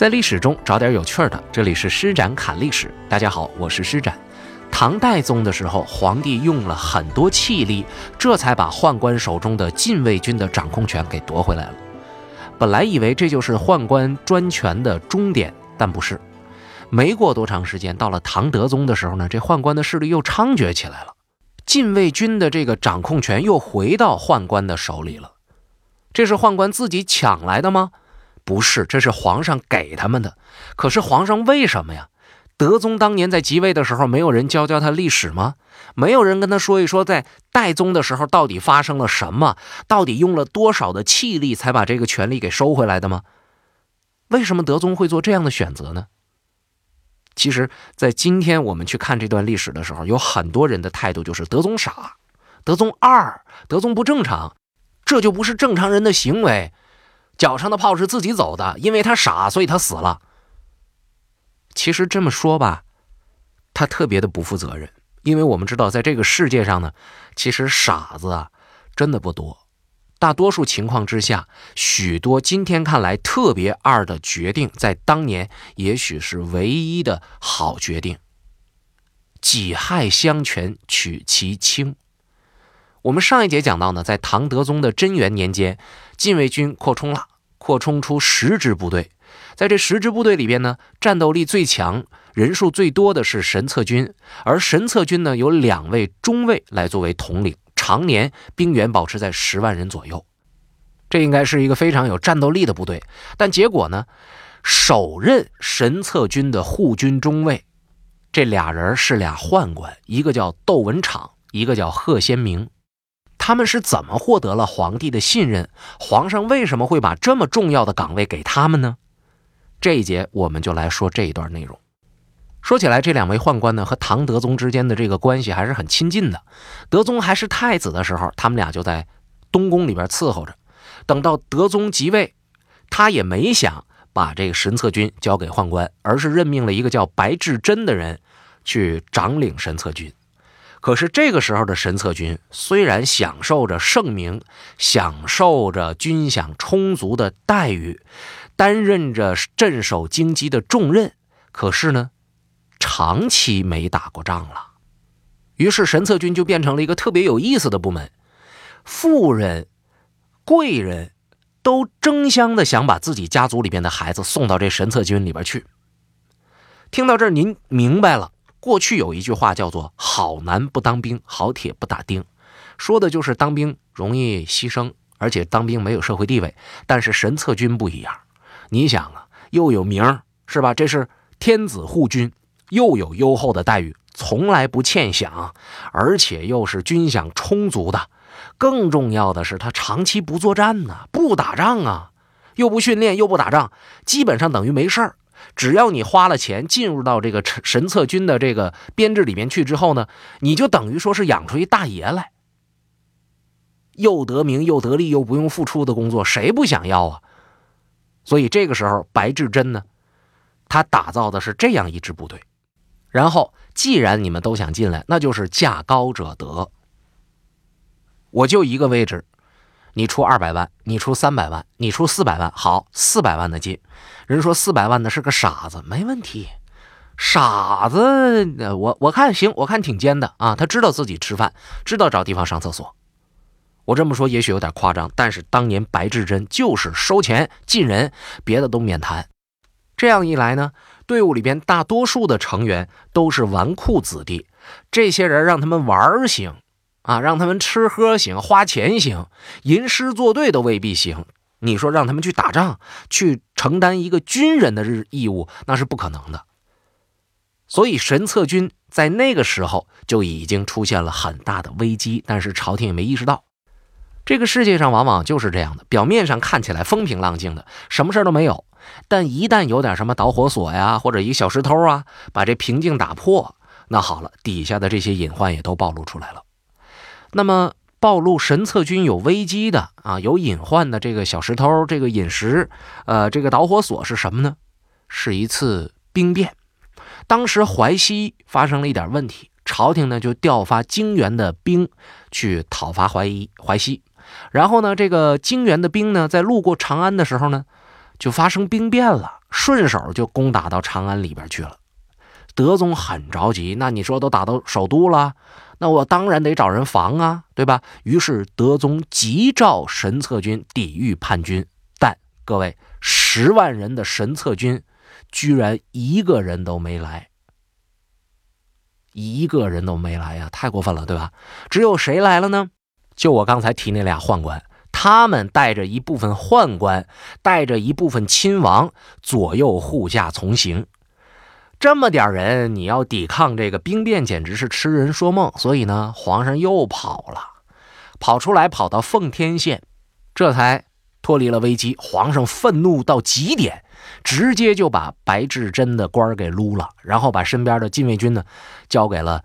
在历史中找点有趣的，这里是施展侃历史。大家好，我是施展。唐代宗的时候，皇帝用了很多气力，这才把宦官手中的禁卫军的掌控权给夺回来了。本来以为这就是宦官专权的终点，但不是。没过多长时间，到了唐德宗的时候呢，这宦官的势力又猖獗起来了，禁卫军的这个掌控权又回到宦官的手里了。这是宦官自己抢来的吗？不是，这是皇上给他们的。可是皇上为什么呀？德宗当年在即位的时候，没有人教教他历史吗？没有人跟他说一说，在代宗的时候到底发生了什么？到底用了多少的气力才把这个权力给收回来的吗？为什么德宗会做这样的选择呢？其实，在今天我们去看这段历史的时候，有很多人的态度就是德宗傻，德宗二，德宗不正常，这就不是正常人的行为。脚上的泡是自己走的，因为他傻，所以他死了。其实这么说吧，他特别的不负责任，因为我们知道，在这个世界上呢，其实傻子啊真的不多。大多数情况之下，许多今天看来特别二的决定，在当年也许是唯一的好决定。己亥相权取其轻。我们上一节讲到呢，在唐德宗的贞元年间，禁卫军扩充了，扩充出十支部队。在这十支部队里边呢，战斗力最强、人数最多的是神策军，而神策军呢有两位中尉来作为统领。常年兵员保持在十万人左右，这应该是一个非常有战斗力的部队。但结果呢，首任神策军的护军中尉，这俩人是俩宦官，一个叫窦文场，一个叫贺先明。他们是怎么获得了皇帝的信任？皇上为什么会把这么重要的岗位给他们呢？这一节我们就来说这一段内容。说起来，这两位宦官呢和唐德宗之间的这个关系还是很亲近的。德宗还是太子的时候，他们俩就在东宫里边伺候着。等到德宗即位，他也没想把这个神策军交给宦官，而是任命了一个叫白志贞的人去掌领神策军。可是这个时候的神策军虽然享受着盛名，享受着军饷充足的待遇，担任着镇守京畿的重任，可是呢？长期没打过仗了，于是神策军就变成了一个特别有意思的部门。富人、贵人都争相的想把自己家族里边的孩子送到这神策军里边去。听到这儿，您明白了？过去有一句话叫做“好男不当兵，好铁不打钉”，说的就是当兵容易牺牲，而且当兵没有社会地位。但是神策军不一样，你想啊，又有名是吧？这是天子护军。又有优厚的待遇，从来不欠饷，而且又是军饷充足的。更重要的是，他长期不作战呢，不打仗啊，又不训练，又不打仗，基本上等于没事儿。只要你花了钱进入到这个神策军的这个编制里面去之后呢，你就等于说是养出一大爷来，又得名又得利又不用付出的工作，谁不想要啊？所以这个时候，白志贞呢，他打造的是这样一支部队。然后，既然你们都想进来，那就是价高者得。我就一个位置，你出二百万，你出三百万，你出四百万，好，四百万的进。人说四百万的是个傻子，没问题。傻子，我我看行，我看挺尖的啊。他知道自己吃饭，知道找地方上厕所。我这么说也许有点夸张，但是当年白志贞就是收钱进人，别的都免谈。这样一来呢？队伍里边大多数的成员都是纨绔子弟，这些人让他们玩行啊，让他们吃喝行，花钱行，吟诗作对都未必行。你说让他们去打仗，去承担一个军人的日义务，那是不可能的。所以神策军在那个时候就已经出现了很大的危机，但是朝廷也没意识到。这个世界上往往就是这样的，表面上看起来风平浪静的，什么事都没有。但一旦有点什么导火索呀，或者一个小石头啊，把这平静打破，那好了，底下的这些隐患也都暴露出来了。那么，暴露神策军有危机的啊，有隐患的这个小石头，这个隐石，呃，这个导火索是什么呢？是一次兵变。当时淮西发生了一点问题，朝廷呢就调发泾原的兵去讨伐淮一淮西。然后呢，这个泾原的兵呢，在路过长安的时候呢。就发生兵变了，顺手就攻打到长安里边去了。德宗很着急，那你说都打到首都了，那我当然得找人防啊，对吧？于是德宗急召神策军抵御叛军，但各位十万人的神策军，居然一个人都没来，一个人都没来呀，太过分了，对吧？只有谁来了呢？就我刚才提那俩宦官，他们带着一部分宦官，带着一部分亲王，左右护驾从行。这么点人，你要抵抗这个兵变，简直是痴人说梦。所以呢，皇上又跑了，跑出来，跑到奉天县，这才脱离了危机。皇上愤怒到极点，直接就把白志贞的官给撸了，然后把身边的禁卫军呢，交给了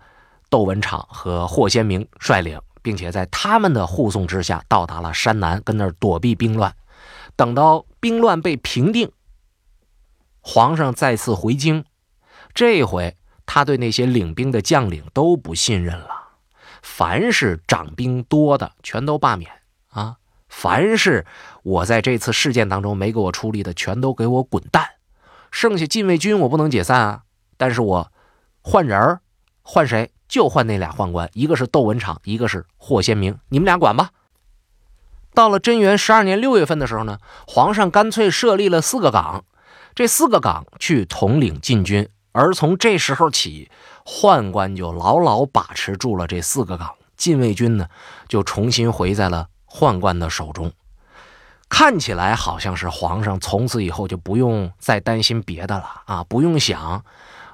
窦文昶和霍先明率领，并且在他们的护送之下，到达了山南，跟那儿躲避兵乱。等到兵乱被平定，皇上再次回京。这回他对那些领兵的将领都不信任了，凡是掌兵多的全都罢免啊！凡是我在这次事件当中没给我出力的，全都给我滚蛋！剩下禁卫军我不能解散啊，但是我换人换谁就换那俩宦官，一个是窦文场，一个是霍先明，你们俩管吧。到了贞元十二年六月份的时候呢，皇上干脆设立了四个岗，这四个岗去统领禁军。而从这时候起，宦官就牢牢把持住了这四个岗，禁卫军呢就重新回在了宦官的手中。看起来好像是皇上从此以后就不用再担心别的了啊，不用想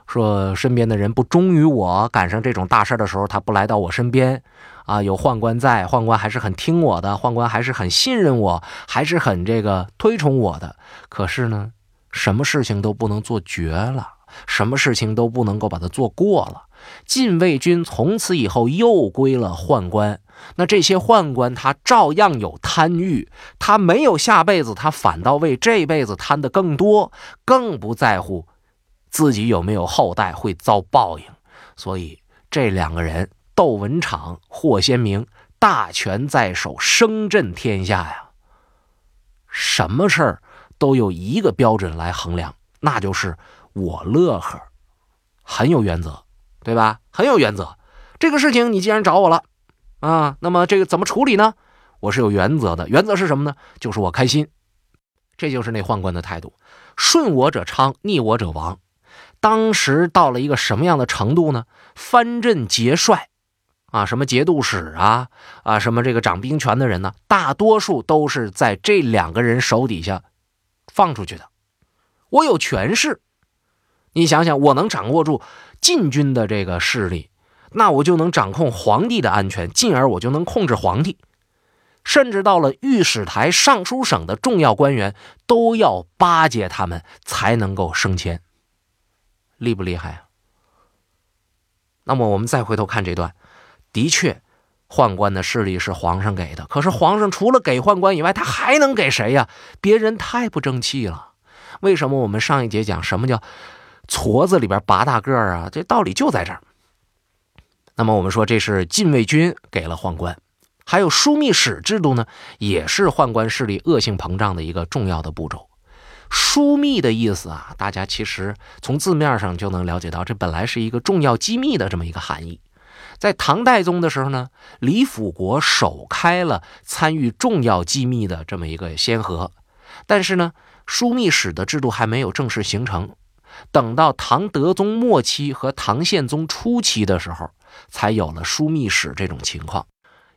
说身边的人不忠于我，赶上这种大事的时候他不来到我身边啊。有宦官在，宦官还是很听我的，宦官还是很信任我，还是很这个推崇我的。可是呢，什么事情都不能做绝了。什么事情都不能够把它做过了。禁卫军从此以后又归了宦官，那这些宦官他照样有贪欲，他没有下辈子，他反倒为这辈子贪的更多，更不在乎自己有没有后代会遭报应。所以这两个人，窦文昶、霍先明，大权在手，声震天下呀。什么事儿都有一个标准来衡量，那就是。我乐呵，很有原则，对吧？很有原则。这个事情你既然找我了，啊，那么这个怎么处理呢？我是有原则的。原则是什么呢？就是我开心。这就是那宦官的态度：顺我者昌，逆我者亡。当时到了一个什么样的程度呢？藩镇节帅，啊，什么节度使啊，啊，什么这个掌兵权的人呢？大多数都是在这两个人手底下放出去的。我有权势。你想想，我能掌握住禁军的这个势力，那我就能掌控皇帝的安全，进而我就能控制皇帝。甚至到了御史台、尚书省的重要官员，都要巴结他们才能够升迁，厉不厉害啊？那么我们再回头看这段，的确，宦官的势力是皇上给的。可是皇上除了给宦官以外，他还能给谁呀？别人太不争气了。为什么我们上一节讲什么叫？矬子里边拔大个儿啊，这道理就在这儿。那么我们说，这是禁卫军给了宦官，还有枢密使制度呢，也是宦官势力恶性膨胀的一个重要的步骤。枢密的意思啊，大家其实从字面上就能了解到，这本来是一个重要机密的这么一个含义。在唐代宗的时候呢，李辅国首开了参与重要机密的这么一个先河，但是呢，枢密使的制度还没有正式形成。等到唐德宗末期和唐宪宗初期的时候，才有了枢密使这种情况。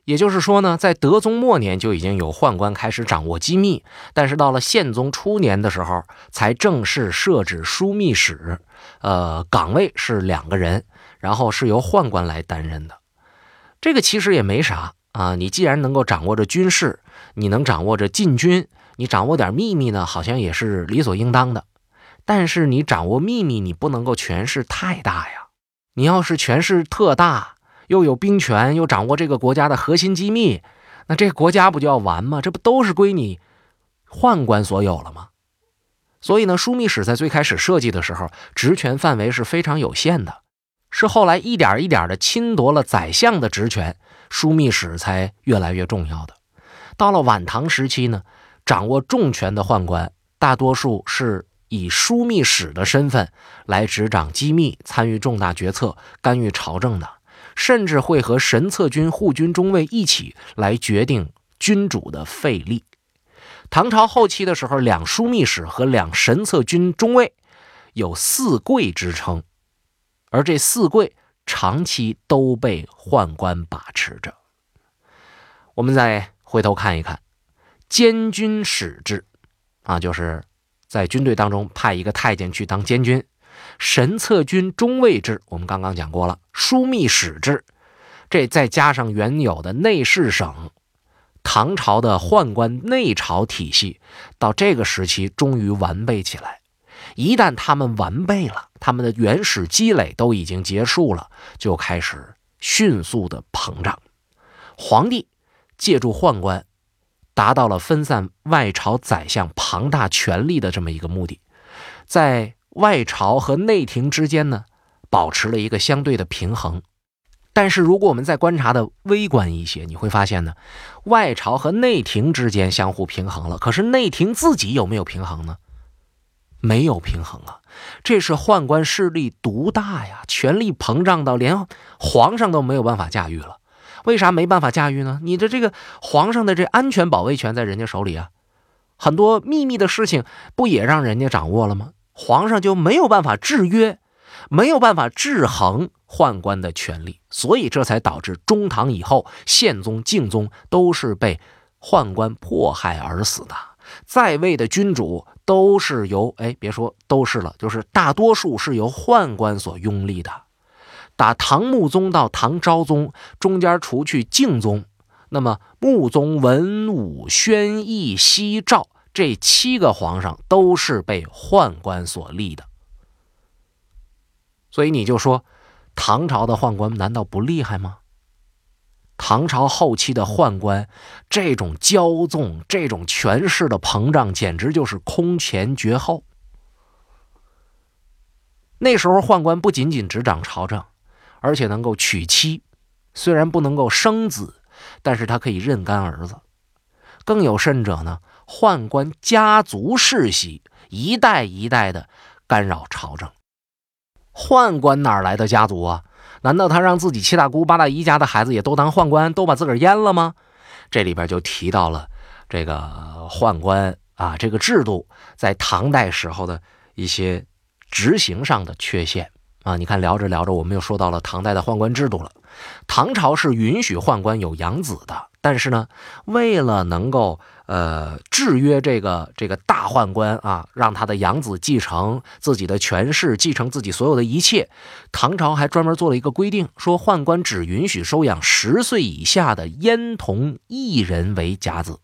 也就是说呢，在德宗末年就已经有宦官开始掌握机密，但是到了宪宗初年的时候，才正式设置枢密使。呃，岗位是两个人，然后是由宦官来担任的。这个其实也没啥啊，你既然能够掌握着军事，你能掌握着禁军，你掌握点秘密呢，好像也是理所应当的。但是你掌握秘密，你不能够权势太大呀。你要是权势特大，又有兵权，又掌握这个国家的核心机密，那这个国家不就要完吗？这不都是归你宦官所有了吗？所以呢，枢密使在最开始设计的时候，职权范围是非常有限的，是后来一点一点的侵夺了宰相的职权，枢密使才越来越重要的。到了晚唐时期呢，掌握重权的宦官大多数是。以枢密使的身份来执掌机密、参与重大决策、干预朝政的，甚至会和神策军护军中尉一起来决定君主的废立。唐朝后期的时候，两枢密使和两神策军中尉有四贵之称，而这四贵长期都被宦官把持着。我们再回头看一看，监军使制，啊，就是在军队当中派一个太监去当监军；神策军中尉制，我们刚刚讲过了；枢密使制，这再加上原有的内侍省，唐朝的宦官内朝体系到这个时期终于完备起来。一旦他们完备了，他们的原始积累都已经结束了，就开始迅速的膨胀。皇帝。借助宦官，达到了分散外朝宰相庞大权力的这么一个目的，在外朝和内廷之间呢，保持了一个相对的平衡。但是，如果我们再观察的微观一些，你会发现呢，外朝和内廷之间相互平衡了，可是内廷自己有没有平衡呢？没有平衡啊！这是宦官势力独大呀，权力膨胀到连皇上都没有办法驾驭了。为啥没办法驾驭呢？你的这个皇上的这安全保卫权在人家手里啊，很多秘密的事情不也让人家掌握了吗？皇上就没有办法制约，没有办法制衡宦官的权力，所以这才导致中唐以后宪宗、敬宗都是被宦官迫害而死的，在位的君主都是由哎，别说都是了，就是大多数是由宦官所拥立的。打唐穆宗到唐昭宗中间，除去敬宗，那么穆宗、文武、宣义、熙、赵这七个皇上都是被宦官所立的。所以你就说，唐朝的宦官难道不厉害吗？唐朝后期的宦官这种骄纵、这种权势的膨胀，简直就是空前绝后。那时候宦官不仅仅执掌朝政。而且能够娶妻，虽然不能够生子，但是他可以认干儿子。更有甚者呢，宦官家族世袭，一代一代的干扰朝政。宦官哪来的家族啊？难道他让自己七大姑八大姨家的孩子也都当宦官，都把自个儿阉了吗？这里边就提到了这个宦官啊，这个制度在唐代时候的一些执行上的缺陷。啊，你看，聊着聊着，我们又说到了唐代的宦官制度了。唐朝是允许宦官有养子的，但是呢，为了能够呃制约这个这个大宦官啊，让他的养子继承自己的权势，继承自己所有的一切，唐朝还专门做了一个规定，说宦官只允许收养十岁以下的阉童一人为甲子。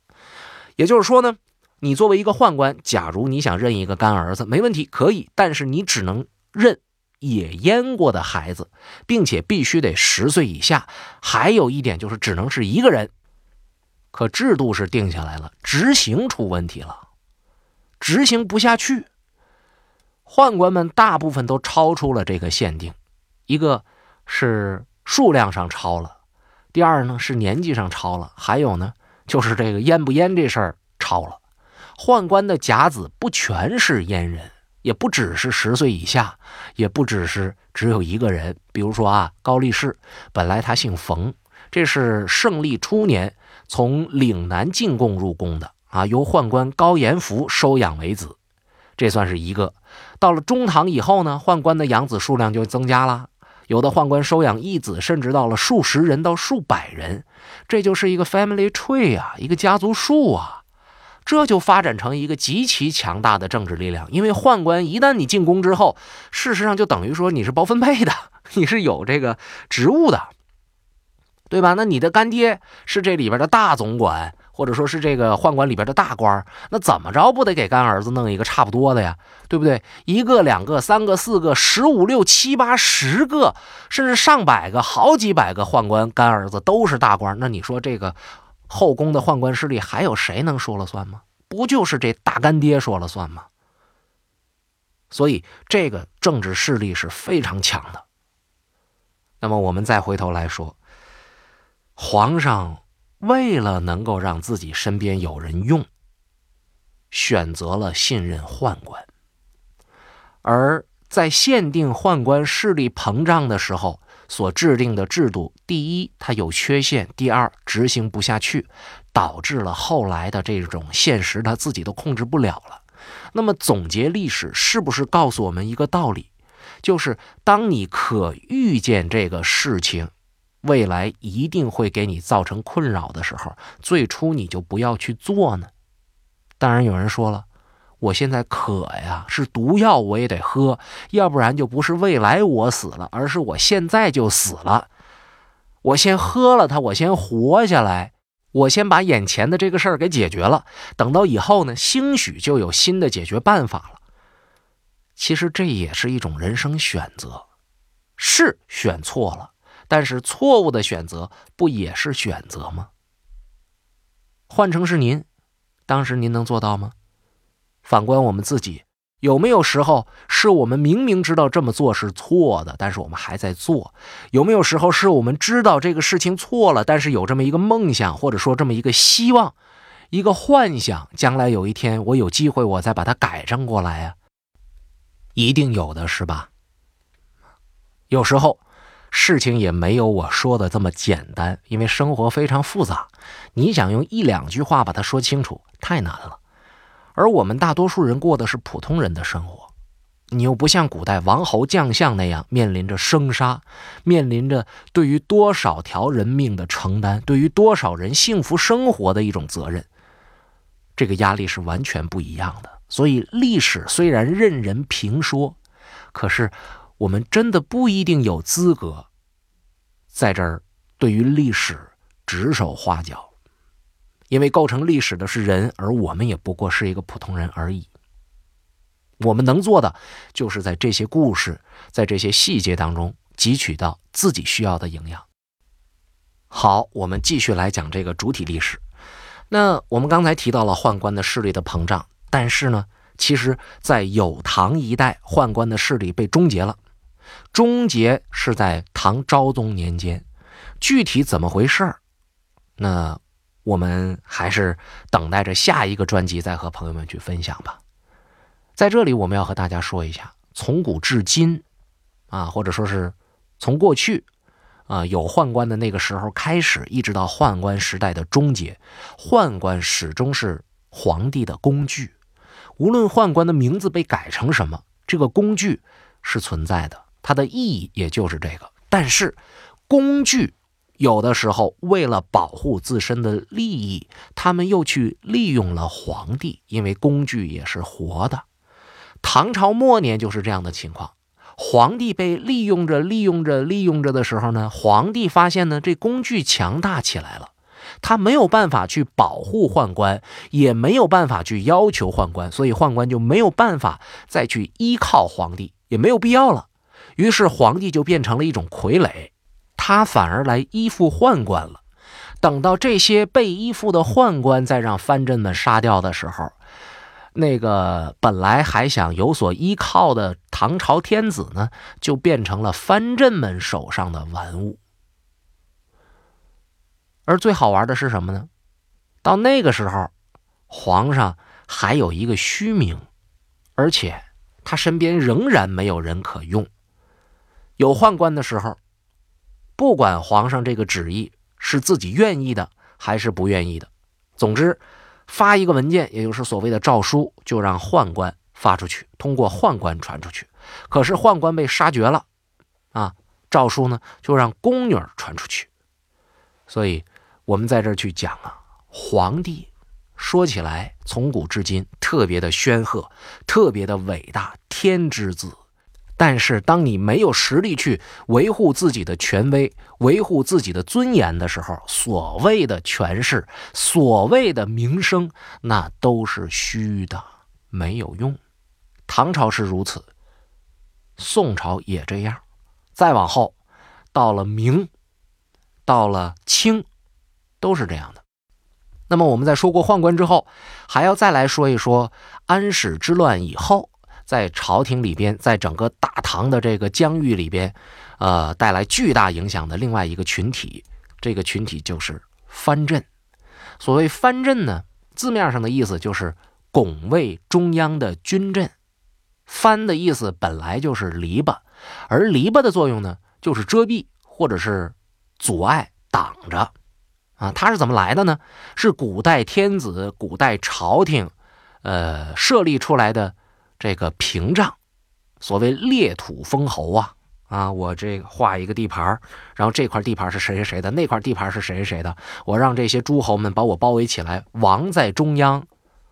也就是说呢，你作为一个宦官，假如你想认一个干儿子，没问题，可以，但是你只能认。也阉过的孩子，并且必须得十岁以下。还有一点就是，只能是一个人。可制度是定下来了，执行出问题了，执行不下去。宦官们大部分都超出了这个限定，一个是数量上超了，第二呢是年纪上超了，还有呢就是这个阉不阉这事儿超了。宦官的甲子不全是阉人。也不只是十岁以下，也不只是只有一个人。比如说啊，高力士本来他姓冯，这是胜利初年从岭南进贡入宫的啊，由宦官高延福收养为子，这算是一个。到了中唐以后呢，宦官的养子数量就增加了，有的宦官收养一子，甚至到了数十人到数百人，这就是一个 family tree 啊，一个家族树啊。这就发展成一个极其强大的政治力量，因为宦官一旦你进宫之后，事实上就等于说你是包分配的，你是有这个职务的，对吧？那你的干爹是这里边的大总管，或者说是这个宦官里边的大官，那怎么着不得给干儿子弄一个差不多的呀？对不对？一个、两个、三个、四个、十五六七八十个，甚至上百个、好几百个宦官干儿子都是大官，那你说这个？后宫的宦官势力还有谁能说了算吗？不就是这大干爹说了算吗？所以这个政治势力是非常强的。那么我们再回头来说，皇上为了能够让自己身边有人用，选择了信任宦官。而在限定宦官势力膨胀的时候所制定的制度，第一，它有缺陷；第二，执行不下去，导致了后来的这种现实他自己都控制不了了。那么，总结历史是不是告诉我们一个道理？就是当你可预见这个事情未来一定会给你造成困扰的时候，最初你就不要去做呢？当然，有人说了。我现在渴呀，是毒药我也得喝，要不然就不是未来我死了，而是我现在就死了。我先喝了它，我先活下来，我先把眼前的这个事儿给解决了。等到以后呢，兴许就有新的解决办法了。其实这也是一种人生选择，是选错了，但是错误的选择不也是选择吗？换成是您，当时您能做到吗？反观我们自己，有没有时候是我们明明知道这么做是错的，但是我们还在做？有没有时候是我们知道这个事情错了，但是有这么一个梦想，或者说这么一个希望，一个幻想，将来有一天我有机会，我再把它改正过来呀？一定有的是吧？有时候事情也没有我说的这么简单，因为生活非常复杂，你想用一两句话把它说清楚，太难了。而我们大多数人过的是普通人的生活，你又不像古代王侯将相那样面临着生杀，面临着对于多少条人命的承担，对于多少人幸福生活的一种责任，这个压力是完全不一样的。所以，历史虽然任人评说，可是我们真的不一定有资格在这儿对于历史指手画脚。因为构成历史的是人，而我们也不过是一个普通人而已。我们能做的，就是在这些故事、在这些细节当中汲取到自己需要的营养。好，我们继续来讲这个主体历史。那我们刚才提到了宦官的势力的膨胀，但是呢，其实，在有唐一代，宦官的势力被终结了。终结是在唐昭宗年间，具体怎么回事儿？那？我们还是等待着下一个专辑再和朋友们去分享吧。在这里，我们要和大家说一下，从古至今，啊，或者说是从过去，啊，有宦官的那个时候开始，一直到宦官时代的终结，宦官始终是皇帝的工具。无论宦官的名字被改成什么，这个工具是存在的，它的意义也就是这个。但是，工具。有的时候，为了保护自身的利益，他们又去利用了皇帝，因为工具也是活的。唐朝末年就是这样的情况，皇帝被利用着、利用着、利用着的时候呢，皇帝发现呢，这工具强大起来了，他没有办法去保护宦官，也没有办法去要求宦官，所以宦官就没有办法再去依靠皇帝，也没有必要了。于是皇帝就变成了一种傀儡。他反而来依附宦官了。等到这些被依附的宦官再让藩镇们杀掉的时候，那个本来还想有所依靠的唐朝天子呢，就变成了藩镇们手上的玩物。而最好玩的是什么呢？到那个时候，皇上还有一个虚名，而且他身边仍然没有人可用。有宦官的时候。不管皇上这个旨意是自己愿意的还是不愿意的，总之发一个文件，也就是所谓的诏书，就让宦官发出去，通过宦官传出去。可是宦官被杀绝了，啊，诏书呢就让宫女传出去。所以，我们在这儿去讲啊，皇帝说起来从古至今特别的煊赫，特别的伟大，天之子。但是，当你没有实力去维护自己的权威、维护自己的尊严的时候，所谓的权势、所谓的名声，那都是虚的，没有用。唐朝是如此，宋朝也这样，再往后，到了明，到了清，都是这样的。那么，我们在说过宦官之后，还要再来说一说安史之乱以后。在朝廷里边，在整个大唐的这个疆域里边，呃，带来巨大影响的另外一个群体，这个群体就是藩镇。所谓藩镇呢，字面上的意思就是拱卫中央的军镇。藩的意思本来就是篱笆，而篱笆的作用呢，就是遮蔽或者是阻碍、挡着。啊，它是怎么来的呢？是古代天子、古代朝廷，呃，设立出来的这个屏障。所谓裂土封侯啊，啊，我这画一个地盘然后这块地盘是谁谁谁的，那块地盘是谁谁谁的，我让这些诸侯们把我包围起来，王在中央，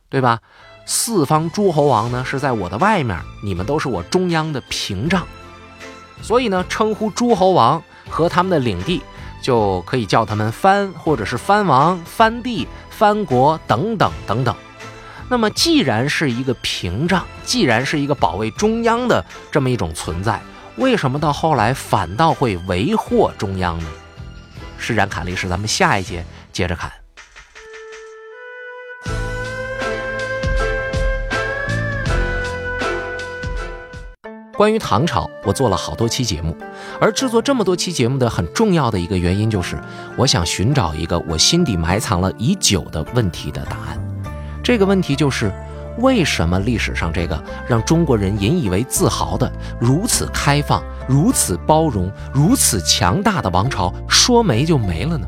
对吧？四方诸侯王呢是在我的外面，你们都是我中央的屏障。所以呢，称呼诸侯王和他们的领地。就可以叫他们藩，或者是藩王、藩地、藩国等等等等。那么，既然是一个屏障，既然是一个保卫中央的这么一种存在，为什么到后来反倒会为祸中央呢？施展侃历史，咱们下一节接着看。关于唐朝，我做了好多期节目，而制作这么多期节目的很重要的一个原因，就是我想寻找一个我心底埋藏了已久的问题的答案。这个问题就是，为什么历史上这个让中国人引以为自豪的如此开放、如此包容、如此强大的王朝，说没就没了呢？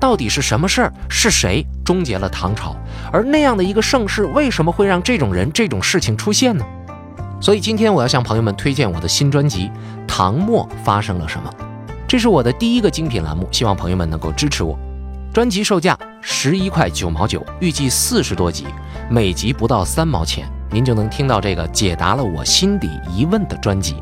到底是什么事儿？是谁终结了唐朝？而那样的一个盛世，为什么会让这种人、这种事情出现呢？所以今天我要向朋友们推荐我的新专辑《唐末发生了什么》，这是我的第一个精品栏目，希望朋友们能够支持我。专辑售价十一块九毛九，预计四十多集，每集不到三毛钱，您就能听到这个解答了我心底疑问的专辑。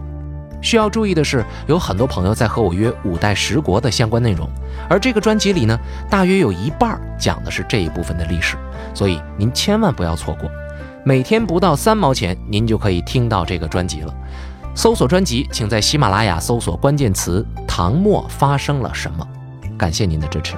需要注意的是，有很多朋友在和我约五代十国的相关内容，而这个专辑里呢，大约有一半讲的是这一部分的历史，所以您千万不要错过。每天不到三毛钱，您就可以听到这个专辑了。搜索专辑，请在喜马拉雅搜索关键词“唐末发生了什么”。感谢您的支持。